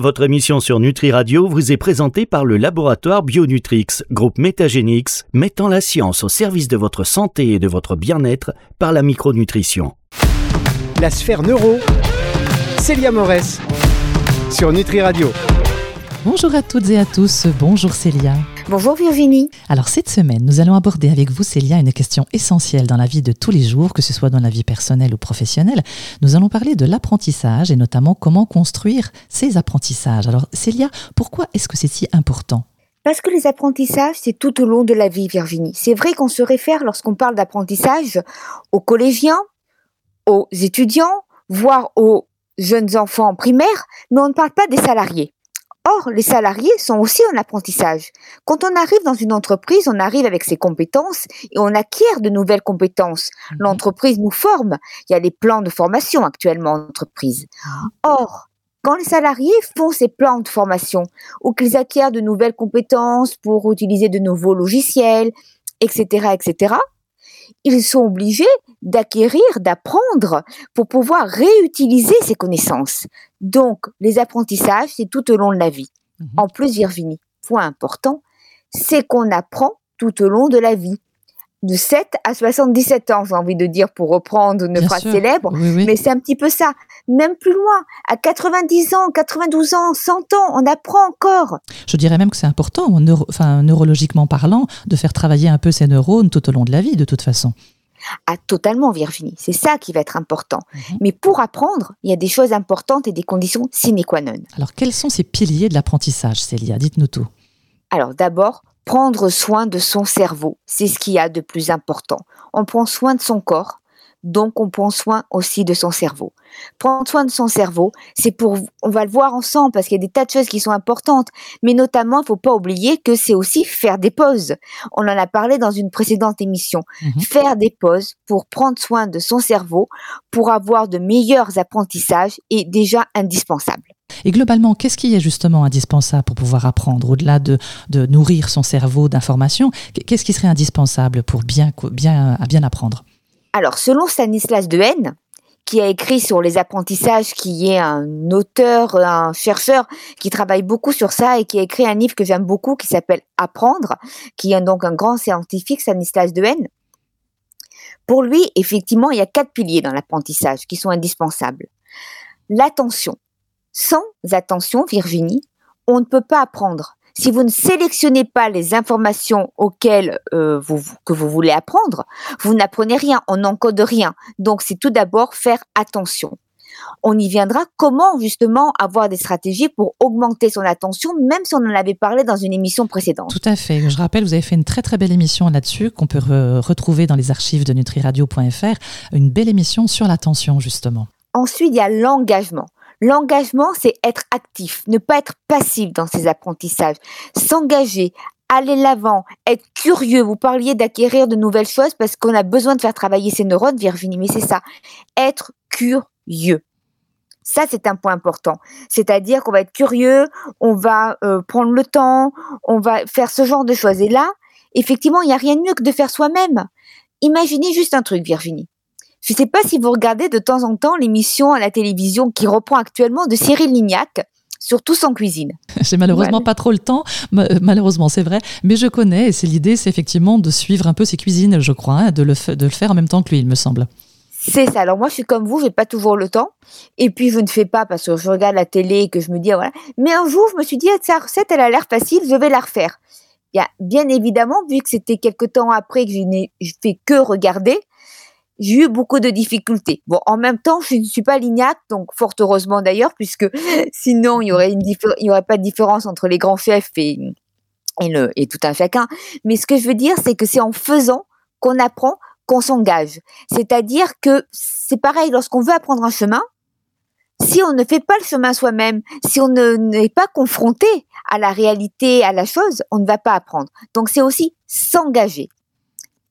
Votre émission sur Nutri Radio vous est présentée par le laboratoire Bionutrix, groupe Métagénix, mettant la science au service de votre santé et de votre bien-être par la micronutrition. La sphère neuro, Célia Morès, sur Nutri Radio. Bonjour à toutes et à tous, bonjour Célia. Bonjour Virginie. Alors cette semaine, nous allons aborder avec vous Célia une question essentielle dans la vie de tous les jours, que ce soit dans la vie personnelle ou professionnelle. Nous allons parler de l'apprentissage et notamment comment construire ces apprentissages. Alors Célia, pourquoi est-ce que c'est si important? Parce que les apprentissages, c'est tout au long de la vie, Virginie. C'est vrai qu'on se réfère, lorsqu'on parle d'apprentissage, aux collégiens, aux étudiants, voire aux jeunes enfants primaires, mais on ne parle pas des salariés. Or, les salariés sont aussi en apprentissage. Quand on arrive dans une entreprise, on arrive avec ses compétences et on acquiert de nouvelles compétences. Mhm. L'entreprise nous forme. Il y a des plans de formation actuellement en entreprise. Or, quand les salariés font ces plans de formation ou qu'ils acquièrent de nouvelles compétences pour utiliser de nouveaux logiciels, etc., etc., ils sont obligés d'acquérir, d'apprendre pour pouvoir réutiliser ces connaissances. Donc, les apprentissages, c'est tout au long de la vie. Mhm. En plus, Virginie, point important, c'est qu'on apprend tout au long de la vie de 7 à 77 ans, j'ai envie de dire, pour reprendre une phrase célèbre. Mais c'est un petit peu ça. Même plus loin, à 90 ans, 92 ans, 100 ans, on apprend encore. Je dirais même que c'est important, enfin, neurologiquement parlant, de faire travailler un peu ces neurones tout au long de la vie, de toute façon. Ah, totalement, Virginie. C'est ça qui va être important. Mhm. Mais pour apprendre, il y a des choses importantes et des conditions sine qua non. Alors, quels sont ces piliers de l'apprentissage, Célia? Dites-nous tout. Alors, d'abord, prendre soin de son cerveau, c'est ce qu'il y a de plus important. On prend soin de son corps, donc on prend soin aussi de son cerveau. Prendre soin de son cerveau, c'est pour, on va le voir ensemble parce qu'il y a des tas de choses qui sont importantes, mais notamment, il faut pas oublier que c'est aussi faire des pauses. On en a parlé dans une précédente émission. Mhm. Faire des pauses pour prendre soin de son cerveau, pour avoir de meilleurs apprentissages est déjà indispensable. Et globalement, qu'est-ce qui est justement indispensable pour pouvoir apprendre Au-delà de, nourrir son cerveau d'informations, qu'est-ce qui serait indispensable pour bien, bien, bien apprendre? Alors, selon Stanislas Dehaene, qui a écrit sur les apprentissages, qui est un auteur, un chercheur qui travaille beaucoup sur ça et qui a écrit un livre que j'aime beaucoup qui s'appelle Apprendre, qui est donc un grand scientifique, Stanislas Dehaene. Pour lui, effectivement, il y a quatre piliers dans l'apprentissage qui sont indispensables. L'attention, sans attention, Virginie, on ne peut pas apprendre. Si vous ne sélectionnez pas les informations auxquelles euh, vous, que vous voulez apprendre, vous n'apprenez rien, on n'encode rien. Donc c'est tout d'abord faire attention. On y viendra comment justement avoir des stratégies pour augmenter son attention, même si on en avait parlé dans une émission précédente? Tout à fait. Je rappelle, vous avez fait une très très belle émission là-dessus qu'on peut retrouver dans les archives de nutriradio.fr, une belle émission sur l'attention justement. Ensuite, il y a l'engagement. L'engagement, c'est être actif, ne pas être passif dans ses apprentissages, s'engager, aller l'avant, être curieux. Vous parliez d'acquérir de nouvelles choses parce qu'on a besoin de faire travailler ses neurones, Virginie, mais c'est ça. Être curieux. Ça, c'est un point important. C'est-à-dire qu'on va être curieux, on va euh, prendre le temps, on va faire ce genre de choses. Et là, effectivement, il n'y a rien de mieux que de faire soi-même. Imaginez juste un truc, Virginie. Je ne sais pas si vous regardez de temps en temps l'émission à la télévision qui reprend actuellement de Cyril Lignac sur Tous en cuisine. J'ai malheureusement pas trop le temps, malheureusement c'est vrai, mais je connais et c'est l'idée, c'est effectivement de suivre un peu ses cuisines, je crois, hein, de, le de le faire en même temps que lui, il me semble. C'est ça. Alors moi, je suis comme vous, j'ai pas toujours le temps. Et puis je ne fais pas parce que je regarde la télé et que je me dis ah, voilà. Mais un jour, je me suis dit ah, sa recette, elle a l'air facile, je vais la refaire. A bien évidemment, vu que c'était quelque temps après que je n'ai fait que regarder, j'ai eu beaucoup de difficultés. Bon, en même temps, je ne suis pas Lignac, donc fort heureusement d'ailleurs, puisque sinon il y aurait une il y aurait pas de différence entre les grands chefs et le, et tout un chacun. Mais ce que je veux dire, c'est que c'est en faisant qu'on apprend, qu'on s'engage. C'est-à-dire que c'est pareil lorsqu'on veut apprendre un chemin. Si on ne fait pas le chemin soi-même, si on n'est pas confronté à la réalité, à la chose, on ne va pas apprendre. Donc c'est aussi s'engager.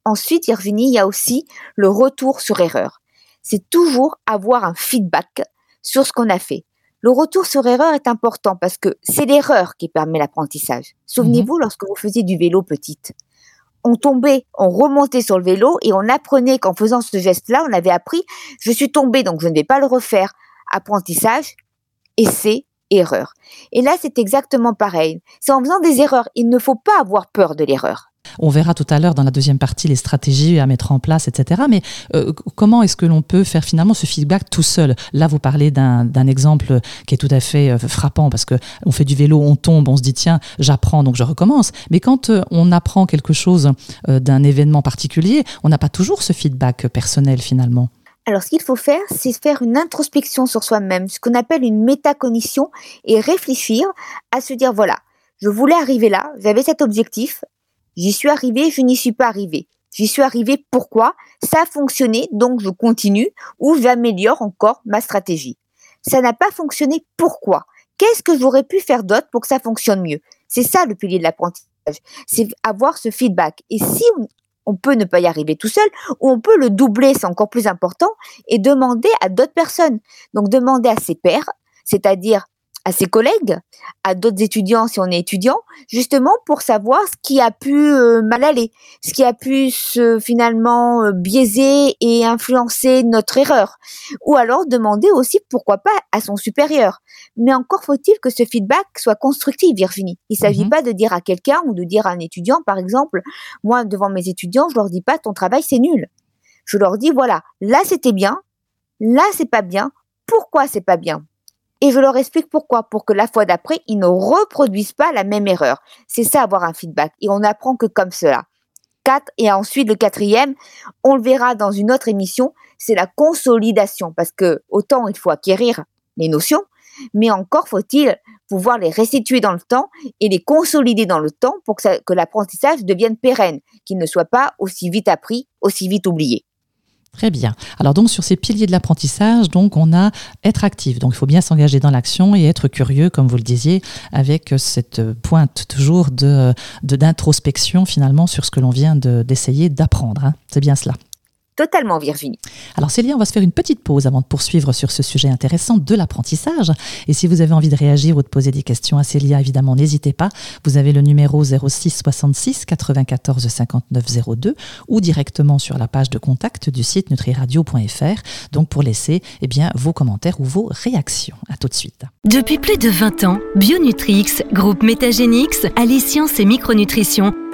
Ensuite, Virginie, il y a aussi le retour sur erreur. C'est toujours avoir un feedback sur ce qu'on a fait. Le retour sur erreur est important parce que c'est l'erreur qui permet l'apprentissage. Souvenez-vous mhm. lorsque vous faisiez du vélo petite. On tombait, on remontait sur le vélo et on apprenait qu'en faisant ce geste-là, on avait appris, je suis tombé donc je ne vais pas le refaire. Apprentissage, essai, erreur. Et là, c'est exactement pareil. C'est en faisant des erreurs. Il ne faut pas avoir peur de l'erreur. On verra tout à l'heure dans la deuxième partie les stratégies à mettre en place, etc. Mais euh, comment est-ce que l'on peut faire finalement ce feedback tout seul? Là, vous parlez d'un exemple qui est tout à fait euh, frappant parce que on fait du vélo, on tombe, on se dit tiens, j'apprends donc je recommence. Mais quand euh, on apprend quelque chose d'un événement particulier, on n'a pas toujours ce feedback personnel finalement. Alors, ce qu'il faut faire, c'est faire une introspection sur soi-même, ce qu'on appelle une métacognition, et réfléchir à se dire, voilà, je voulais arriver là, j'avais cet objectif, J'y suis arrivé, je n'y suis pas arrivé. J'y suis arrivé pourquoi? Ça a fonctionné, donc je continue ou j'améliore encore ma stratégie. Ça n'a pas fonctionné, pourquoi? Qu'est-ce que j'aurais pu faire d'autre pour que ça fonctionne mieux? C'est ça le pilier de l'apprentissage, c'est avoir ce feedback. Et si on, peut ne pas y arriver tout seul, ou on peut le doubler, c'est encore plus important, et demander à d'autres personnes. Donc demander à ses pairs, c'est-à-dire à ses collègues, à d'autres étudiants si on est étudiant, justement pour savoir ce qui a pu euh, mal aller, ce qui a pu se, finalement euh, biaiser et influencer notre erreur. Ou alors demander aussi pourquoi pas à son supérieur. Mais encore faut-il que ce feedback soit constructif, Virginie. Il s'agit mhm. pas de dire à quelqu'un ou de dire à un étudiant, par exemple, moi devant mes étudiants, je leur dis pas ton travail c'est nul. Je leur dis voilà, là c'était bien, là c'est pas bien, pourquoi c'est pas bien? Et je leur explique pourquoi, pour que la fois d'après, ils ne reproduisent pas la même erreur. C'est ça avoir un feedback. Et on n'apprend que comme cela. Quatre, et ensuite le quatrième, on le verra dans une autre émission, c'est la consolidation. Parce que autant il faut acquérir les notions, mais encore faut-il pouvoir les restituer dans le temps et les consolider dans le temps pour que l'apprentissage devienne pérenne, qu'il ne soit pas aussi vite appris, aussi vite oublié. Très bien. Alors donc sur ces piliers de l'apprentissage, donc on a être actif. Donc il faut bien s'engager dans l'action et être curieux, comme vous le disiez, avec cette pointe toujours de d'introspection finalement sur ce que l'on vient d'essayer d'apprendre. Hein. C'est bien cela totalement, Virginie. Alors Célia, on va se faire une petite pause avant de poursuivre sur ce sujet intéressant de l'apprentissage. Et si vous avez envie de réagir ou de poser des questions à Célia, évidemment, n'hésitez pas. Vous avez le numéro 06 66 94 59 02 ou directement sur la page de contact du site nutriradio.fr. Donc pour laisser eh bien, vos commentaires ou vos réactions. À tout de suite. Depuis plus de 20 ans, Bionutrix, groupe Métagénix, allie science et micronutrition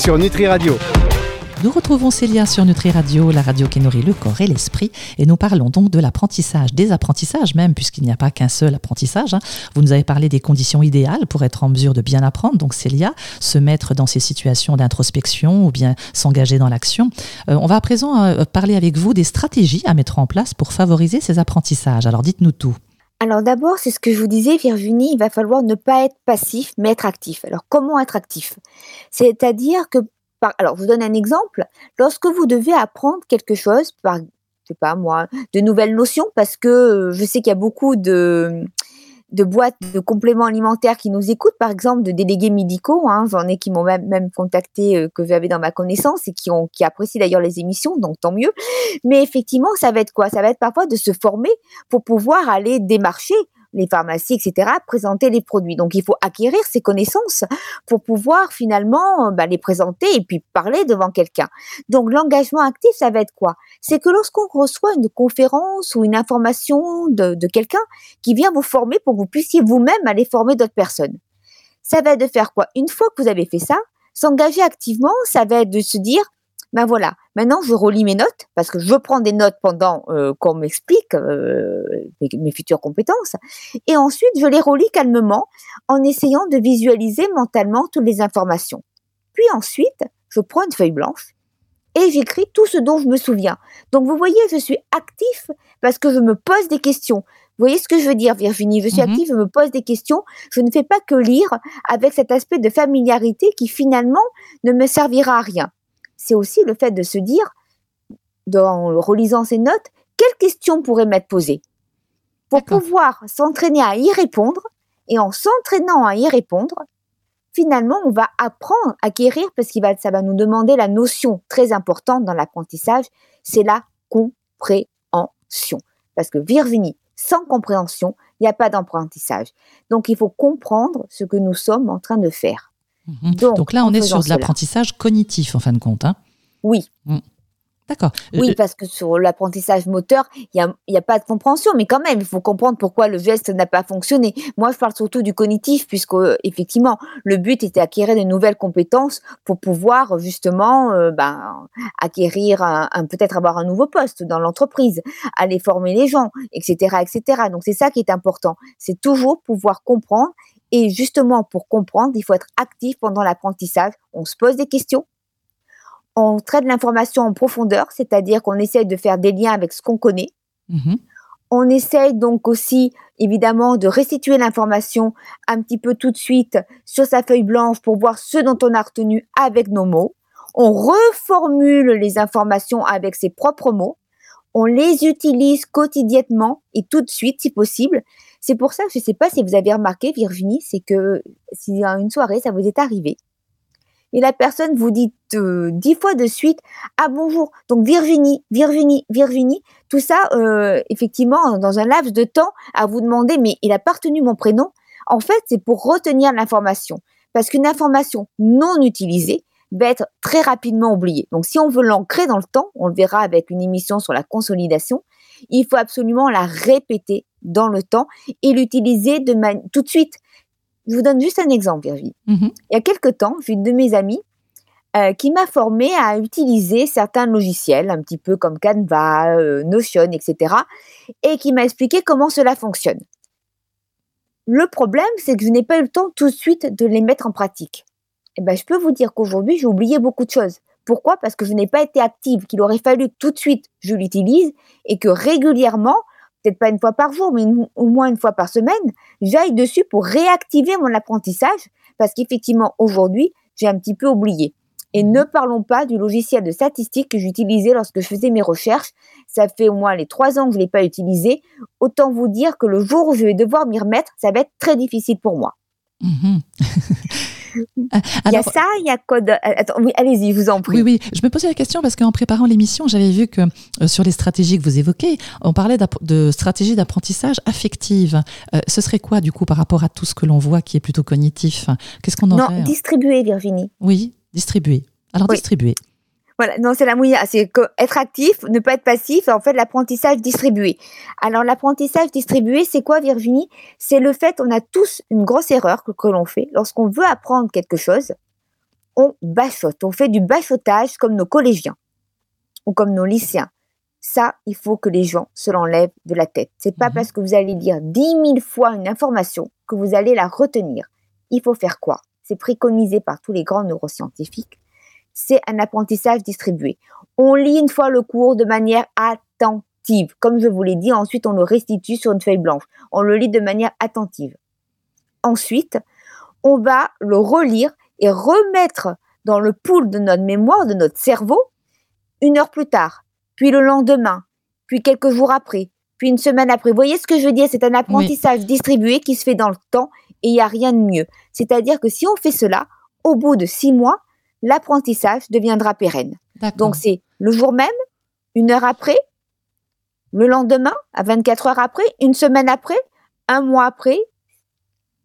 sur Nutri Radio. Nous retrouvons Célia sur Nutri Radio, la radio qui nourrit le corps et l'esprit, et nous parlons donc de l'apprentissage, des apprentissages même, puisqu'il n'y a pas qu'un seul apprentissage. Hein. Vous nous avez parlé des conditions idéales pour être en mesure de bien apprendre, donc Célia, se mettre dans ces situations d'introspection ou bien s'engager dans l'action. Euh, on va à présent euh, parler avec vous des stratégies à mettre en place pour favoriser ces apprentissages. Alors dites-nous tout. Alors d'abord, c'est ce que je vous disais, Virginie, il va falloir ne pas être passif, mais être actif. Alors comment être actif? C'est-à-dire que, alors je vous donne un exemple, lorsque vous devez apprendre quelque chose, par, je sais pas moi, de nouvelles notions, parce que euh, je sais qu'il y a beaucoup de de boîtes de compléments alimentaires qui nous écoutent, par exemple de délégués médicaux. Hein, J'en ai qui m'ont même, contacté, euh, que j'avais dans ma connaissance et qui ont qui apprécient d'ailleurs les émissions, donc tant mieux. Mais effectivement, ça va être quoi? Ça va être parfois de se former pour pouvoir aller démarcher les pharmacies, etc., présenter les produits. Donc, il faut acquérir ces connaissances pour pouvoir finalement bah, les présenter et puis parler devant quelqu'un. Donc, l'engagement actif, ça va être quoi? C'est que lorsqu'on reçoit une conférence ou une information de, de quelqu'un qui vient vous former pour que vous puissiez vous-même aller former d'autres personnes. Ça va être de faire quoi? Une fois que vous avez fait ça, s'engager activement, ça va être de se dire, ben voilà, maintenant je relis mes notes parce que je prends des notes pendant euh, qu'on m'explique euh, mes, futures compétences et ensuite je les relis calmement en essayant de visualiser mentalement toutes les informations. Puis ensuite, je prends une feuille blanche et j'écris tout ce dont je me souviens. Donc vous voyez, je suis actif parce que je me pose des questions. Vous voyez ce que je veux dire, Virginie? Je suis mhm. active, je me pose des questions. Je ne fais pas que lire avec cet aspect de familiarité qui finalement ne me servira à rien c'est aussi le fait de se dire, dans relisant ces notes, quelles questions pourraient m'être posées pour pouvoir s'entraîner à y répondre Et en s'entraînant à y répondre, finalement, on va apprendre à acquérir parce que ça va nous demander la notion très importante dans l'apprentissage, c'est la compréhension. Parce que Virginie, sans compréhension, il n'y a pas d'apprentissage. Donc, il faut comprendre ce que nous sommes en train de faire. Mhm. Donc, là, on est sur de l'apprentissage cognitif, en fin de compte. Hein. oui. Mm. D'accord. Oui, parce que sur l'apprentissage moteur, il n'y a, a, pas de compréhension, mais quand même, il faut comprendre pourquoi le geste n'a pas fonctionné. Moi, je parle surtout du cognitif, puisque effectivement, le but était d'acquérir de nouvelles compétences pour pouvoir justement euh, ben, acquérir, un, peut-être avoir un nouveau poste dans l'entreprise, aller former les gens, etc., etc. Donc c'est ça qui est important. C'est toujours pouvoir comprendre. Et justement, pour comprendre, il faut être actif pendant l'apprentissage. On se pose des questions, on traite l'information en profondeur, c'est-à-dire qu'on essaye de faire des liens avec ce qu'on connaît. Mhm. On essaye donc aussi, évidemment, de restituer l'information un petit peu tout de suite sur sa feuille blanche pour voir ce dont on a retenu avec nos mots. On reformule les informations avec ses propres mots. On les utilise quotidiennement et tout de suite, si possible. C'est pour ça je ne sais pas si vous avez remarqué, Virginie, c'est que si une soirée, ça vous est arrivé, et la personne vous dit euh, dix fois de suite ah bonjour donc Virginie Virginie Virginie tout ça euh, effectivement dans un laps de temps à vous demander mais il a pas mon prénom. En fait c'est pour retenir l'information. Parce qu'une information non utilisée va être très rapidement oubliée. Donc si on veut l'ancrer dans le temps on le verra avec une émission sur la consolidation il faut absolument la répéter dans le temps et l'utiliser de tout de suite je vous donne juste un exemple, Virginie. Mhm. Il y a quelque temps, j'ai une de mes amies euh, qui m'a formée à utiliser certains logiciels, un petit peu comme Canva, euh, Notion, etc., et qui m'a expliqué comment cela fonctionne. Le problème, c'est que je n'ai pas eu le temps tout de suite de les mettre en pratique. Et eh ben, je peux vous dire qu'aujourd'hui, j'ai oublié beaucoup de choses. Pourquoi? Parce que je n'ai pas été active, qu'il aurait fallu que tout de suite je l'utilise et que régulièrement, peut-être pas une fois par jour, mais au moins une fois par semaine, j'aille dessus pour réactiver mon apprentissage, parce qu'effectivement, aujourd'hui, j'ai un petit peu oublié. Et ne parlons pas du logiciel de statistique que j'utilisais lorsque je faisais mes recherches. Ça fait au moins les trois ans que je ne l'ai pas utilisé. Autant vous dire que le jour où je vais devoir m'y remettre, ça va être très difficile pour moi. Mhm. il y a ça, il y a code. oui, allez-y, je vous en prie. Oui, oui. Je me posais la question parce qu'en préparant l'émission, j'avais vu que euh, sur les stratégies que vous évoquez, on parlait de stratégies d'apprentissage affective. Euh, ce serait quoi, du coup, par rapport à tout ce que l'on voit qui est plutôt cognitif? Qu'est-ce qu'on en Non, distribuer, Virginie. Oui, distribuer. Alors, distribuer. Voilà, non, c'est la mouilla, c'est être actif, ne pas être passif, en fait l'apprentissage distribué. Alors l'apprentissage distribué, c'est quoi Virginie? C'est le fait, on a tous une grosse erreur que, que l'on fait lorsqu'on veut apprendre quelque chose, on bachote, on fait du bachotage comme nos collégiens ou comme nos lycéens. Ça, il faut que les gens se l'enlèvent de la tête. C'est pas mhm. parce que vous allez lire dix mille fois une information que vous allez la retenir. Il faut faire quoi? C'est préconisé par tous les grands neuroscientifiques c'est un apprentissage distribué. On lit une fois le cours de manière attentive. Comme je vous l'ai dit, ensuite on le restitue sur une feuille blanche. On le lit de manière attentive. Ensuite, on va le relire et remettre dans le pool de notre mémoire, de notre cerveau, une heure plus tard, puis le lendemain, puis quelques jours après, puis une semaine après. Vous voyez ce que je veux dire? C'est un apprentissage distribué qui se fait dans le temps et il n'y a rien de mieux. C'est-à-dire que si on fait cela, au bout de six mois, l'apprentissage deviendra pérenne. Donc c'est le jour même, une heure après, le lendemain, à 24 heures après, une semaine après, un mois après,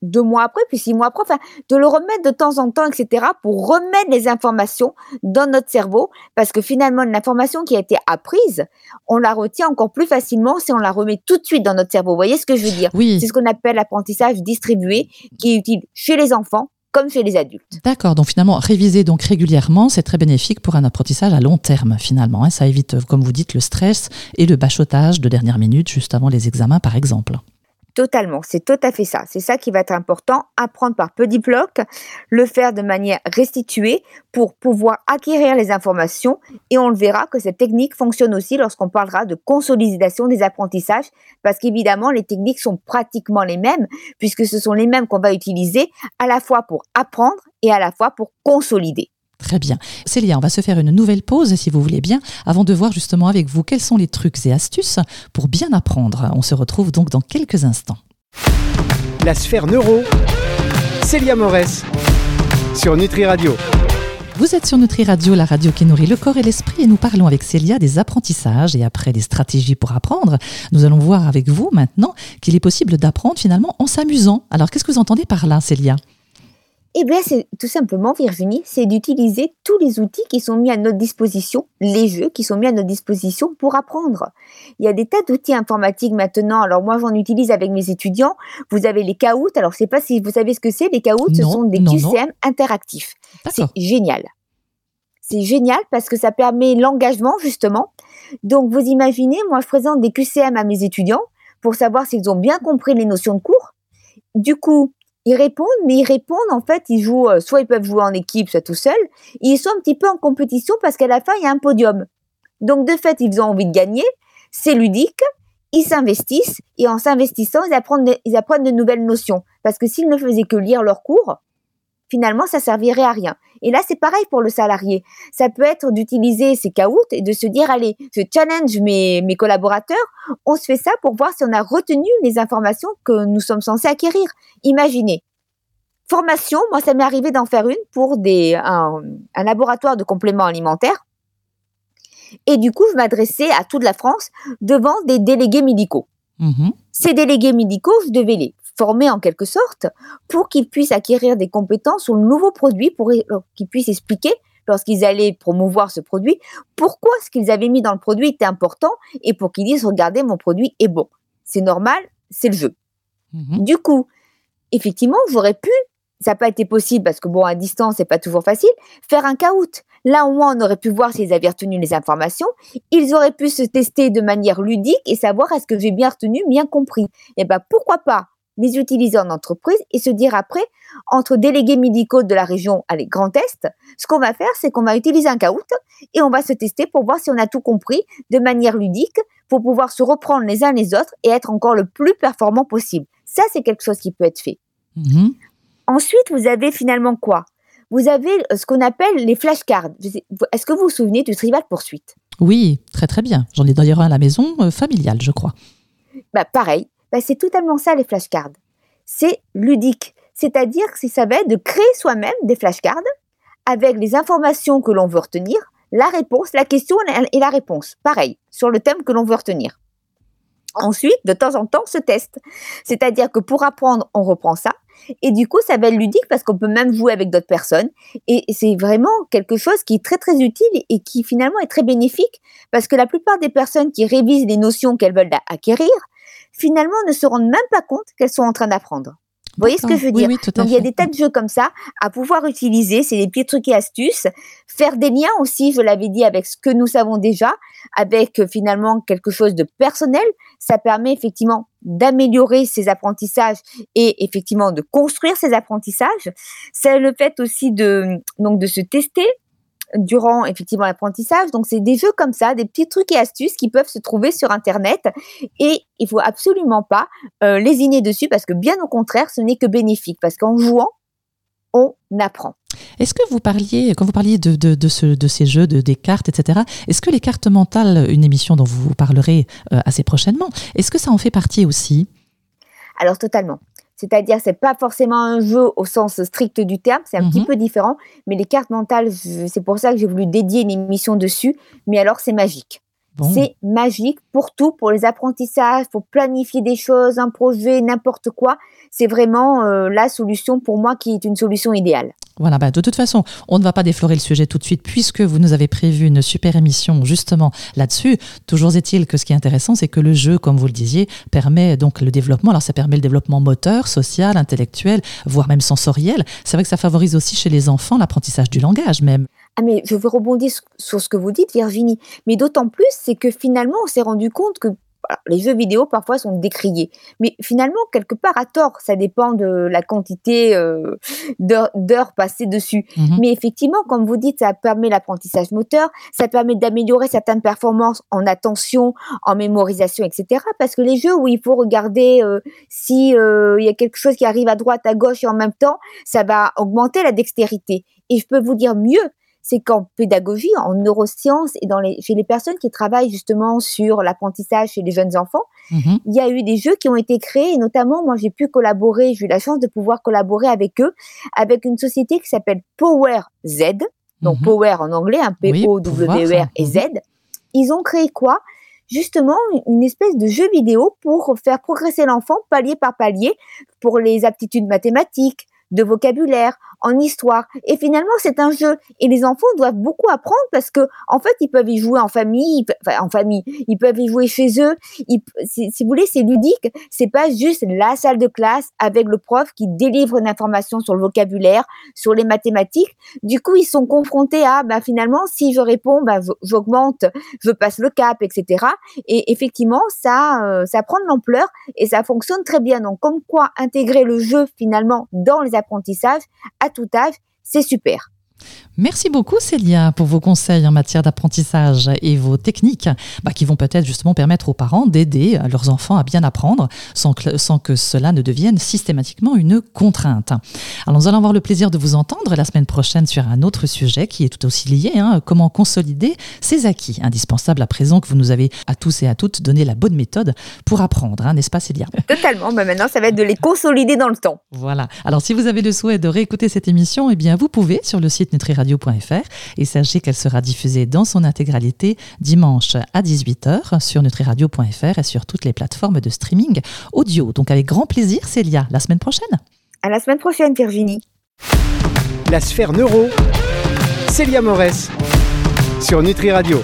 deux mois après, puis six mois après, enfin, de le remettre de temps en temps, etc., pour remettre les informations dans notre cerveau, parce que finalement, l'information qui a été apprise, on la retient encore plus facilement si on la remet tout de suite dans notre cerveau. Vous voyez ce que je veux dire? Oui. C'est ce qu'on appelle l'apprentissage distribué, qui est utile chez les enfants, comme chez les adultes. D'accord, donc finalement, réviser donc régulièrement, c'est très bénéfique pour un apprentissage à long terme finalement. Hein. Ça évite, comme vous dites, le stress et le bachotage de dernière minute juste avant les examens par exemple. Totalement, c'est tout à fait ça. C'est ça qui va être important, apprendre par petits blocs, le faire de manière restituée pour pouvoir acquérir les informations et on le verra que cette technique fonctionne aussi lorsqu'on parlera de consolidation des apprentissages parce qu'évidemment les techniques sont pratiquement les mêmes puisque ce sont les mêmes qu'on va utiliser à la fois pour apprendre et à la fois pour consolider. Très bien. Célia, on va se faire une nouvelle pause, si vous voulez bien, avant de voir justement avec vous quels sont les trucs et astuces pour bien apprendre. On se retrouve donc dans quelques instants. La sphère neuro. Célia Morès sur Nutri Radio. Vous êtes sur Nutri Radio, la radio qui nourrit le corps et l'esprit, et nous parlons avec Célia des apprentissages et après des stratégies pour apprendre. Nous allons voir avec vous maintenant qu'il est possible d'apprendre finalement en s'amusant. Alors qu'est-ce que vous entendez par là, Célia? Eh bien, c'est tout simplement, Virginie, c'est d'utiliser tous les outils qui sont mis à notre disposition, les jeux qui sont mis à notre disposition pour apprendre. Il y a des tas d'outils informatiques maintenant. Alors moi, j'en utilise avec mes étudiants. Vous avez les caouts. Alors, je sais pas si vous savez ce que c'est. Les caouts, ce sont des QCM interactifs. C'est génial. C'est génial parce que ça permet l'engagement, justement. Donc, vous imaginez, moi, je présente des QCM à mes étudiants pour savoir s'ils ont bien compris les notions de cours. Du coup, ils répondent, mais ils répondent, en fait, ils jouent, euh, soit ils peuvent jouer en équipe, soit tout seuls. Ils sont un petit peu en compétition parce qu'à la fin, il y a un podium. Donc, de fait, ils ont envie de gagner. C'est ludique. Ils s'investissent et en s'investissant, ils apprennent, ils apprennent de nouvelles notions. Parce que s'ils ne faisaient que lire leurs cours, finalement, ça servirait à rien. Et là, c'est pareil pour le salarié. Ça peut être d'utiliser ces caouts et de se dire, allez, je challenge mes, mes collaborateurs. On se fait ça pour voir si on a retenu les informations que nous sommes censés acquérir. Imaginez. Formation, moi, ça m'est arrivé d'en faire une pour des, un, laboratoire de compléments alimentaires. Et du coup, je m'adressais à toute la France devant des délégués médicaux. Mmh Ces délégués médicaux, je devais les formés en quelque sorte pour qu'ils puissent acquérir des compétences sur le nouveau produit, pour qu'ils puissent expliquer lorsqu'ils allaient promouvoir ce produit, pourquoi ce qu'ils avaient mis dans le produit était important et pour qu'ils disent regardez mon produit est bon. C'est normal, c'est le jeu. Mhm. Du coup, effectivement, j'aurais pu, ça n'a pas été possible parce que bon, à distance, c'est pas toujours facile, faire un caout. Là, au moins, on aurait pu voir s'ils avaient retenu les informations. Ils auraient pu se tester de manière ludique et savoir est-ce que j'ai bien retenu, bien compris. Et eh ben, pourquoi pas les utiliser en entreprise et se dire après, entre délégués médicaux de la région à les Grand Est, ce qu'on va faire, c'est qu'on va utiliser un caout et on va se tester pour voir si on a tout compris de manière ludique pour pouvoir se reprendre les uns les autres et être encore le plus performant possible. Ça, c'est quelque chose qui peut être fait. Mhm. Ensuite, vous avez finalement quoi? Vous avez euh, ce qu'on appelle les flashcards. Est-ce que vous vous souvenez du Trivial Poursuite? Oui, très très bien. J'en ai d'ailleurs un à la maison euh, familiale, je crois. Bah, pareil, bah, c'est totalement ça les flashcards. C'est ludique. C'est-à-dire que ça va être de créer soi-même des flashcards avec les informations que l'on veut retenir, la réponse, la question et la réponse. Pareil, sur le thème que l'on veut retenir. Ensuite, de temps en temps, ce test. C'est-à-dire que pour apprendre, on reprend ça. Et du coup, ça va être ludique parce qu'on peut même jouer avec d'autres personnes. Et c'est vraiment quelque chose qui est très, très utile et qui finalement est très bénéfique parce que la plupart des personnes qui révisent les notions qu'elles veulent acquérir finalement ne se rendent même pas compte qu'elles sont en train d'apprendre. Vous voyez ce que je veux dire Donc il y a des tas de jeux comme ça à pouvoir utiliser, c'est des petits trucs et astuces. Faire des liens aussi, je l'avais dit, avec ce que nous savons déjà, avec euh, finalement quelque chose de personnel. Ça permet effectivement d'améliorer ses apprentissages et effectivement de construire ses apprentissages. C'est le fait aussi de donc de se tester, durant effectivement l'apprentissage. Donc c'est des jeux comme ça, des petits trucs et astuces qui peuvent se trouver sur Internet et il faut absolument pas euh, lésiner dessus parce que bien au contraire, ce n'est que bénéfique parce qu'en jouant, on apprend. Est-ce que vous parliez, quand vous parliez de, de, ce, de ces jeux, de, des cartes, etc., est-ce que les cartes mentales, une émission dont vous parlerez euh, assez prochainement, est-ce que ça en fait partie aussi? Alors totalement. C'est-à-dire, c'est pas forcément un jeu au sens strict du terme, c'est un petit mhm. peu différent. Mais les cartes mentales, c'est pour ça que j'ai voulu dédier une émission dessus. Mais alors, c'est magique. C'est magique pour tout, pour les apprentissages, pour planifier des choses, un projet, n'importe quoi. C'est vraiment euh, la solution pour moi qui est une solution idéale. Voilà, bah de toute façon, on ne va pas déflorer le sujet tout de suite puisque vous nous avez prévu une super émission justement là-dessus. Toujours est-il que ce qui est intéressant, c'est que le jeu, comme vous le disiez, permet donc le développement. Alors ça permet le développement moteur, social, intellectuel, voire même sensoriel. C'est vrai que ça favorise aussi chez les enfants l'apprentissage du langage même. Ah mais je veux rebondir sur ce que vous dites, Virginie. Mais d'autant plus, c'est que finalement, on s'est rendu compte que les jeux vidéo parfois sont décriés, mais finalement quelque part à tort, ça dépend de la quantité euh, d'heures passées dessus. Mhm. Mais effectivement, comme vous dites, ça permet l'apprentissage moteur, ça permet d'améliorer certaines performances en attention, en mémorisation, etc. Parce que les jeux où il faut regarder euh, si euh, il y a quelque chose qui arrive à droite, à gauche et en même temps, ça va augmenter la dextérité. Et je peux vous dire mieux, c'est qu'en pédagogie, en neurosciences et dans les, chez les personnes qui travaillent justement sur l'apprentissage chez les jeunes enfants, Mhm. il y a eu des jeux qui ont été créés et notamment moi j'ai pu collaborer, j'ai eu la chance de pouvoir collaborer avec eux, avec une société qui s'appelle Power Z, donc Mhm. Power en anglais, un Oui, P-O-W-E-R et pouvoir, Z. Ils ont créé quoi? Justement une espèce de jeu vidéo pour faire progresser l'enfant palier par palier pour les aptitudes mathématiques, de vocabulaire, en histoire. Et finalement, c'est un jeu. Et les enfants doivent beaucoup apprendre parce que, en fait, ils peuvent y jouer en famille, enfin, en famille, ils peuvent y jouer chez eux. Ils si, vous voulez, c'est ludique. C'est pas juste la salle de classe avec le prof qui délivre une information sur le vocabulaire, sur les mathématiques. Du coup, ils sont confrontés à, ben, finalement, si je réponds, je- j'augmente, je passe le cap, etc. Et effectivement, ça, euh, ça prend de l'ampleur et ça fonctionne très bien. Donc, comme quoi intégrer le jeu finalement dans les à tout âge, c'est super. Merci beaucoup Célia pour vos conseils en matière d'apprentissage et vos techniques bah, qui vont peut-être justement permettre aux parents d'aider euh, leurs enfants à bien apprendre sans que, sans que cela ne devienne systématiquement une contrainte. Alors nous allons avoir le plaisir de vous entendre la semaine prochaine sur un autre sujet qui est tout aussi lié, hein, comment consolider ces acquis indispensables à présent que vous nous avez à tous et à toutes donné la bonne méthode pour apprendre, hein, n'est-ce pas Célia? Totalement. Mais maintenant, ça va être de les consolider dans le temps. Voilà. Alors, si vous avez le souhait de réécouter cette émission, eh bien, vous pouvez sur le site nutriradio.fr et sachez qu'elle sera diffusée dans son intégralité dimanche à 18h sur nutriradio.fr et sur toutes les plateformes de streaming audio. Donc, avec grand plaisir, Célia, la semaine prochaine. À la semaine prochaine, Virginie. La sphère neuro, Célia Morès, sur Nutri Radio.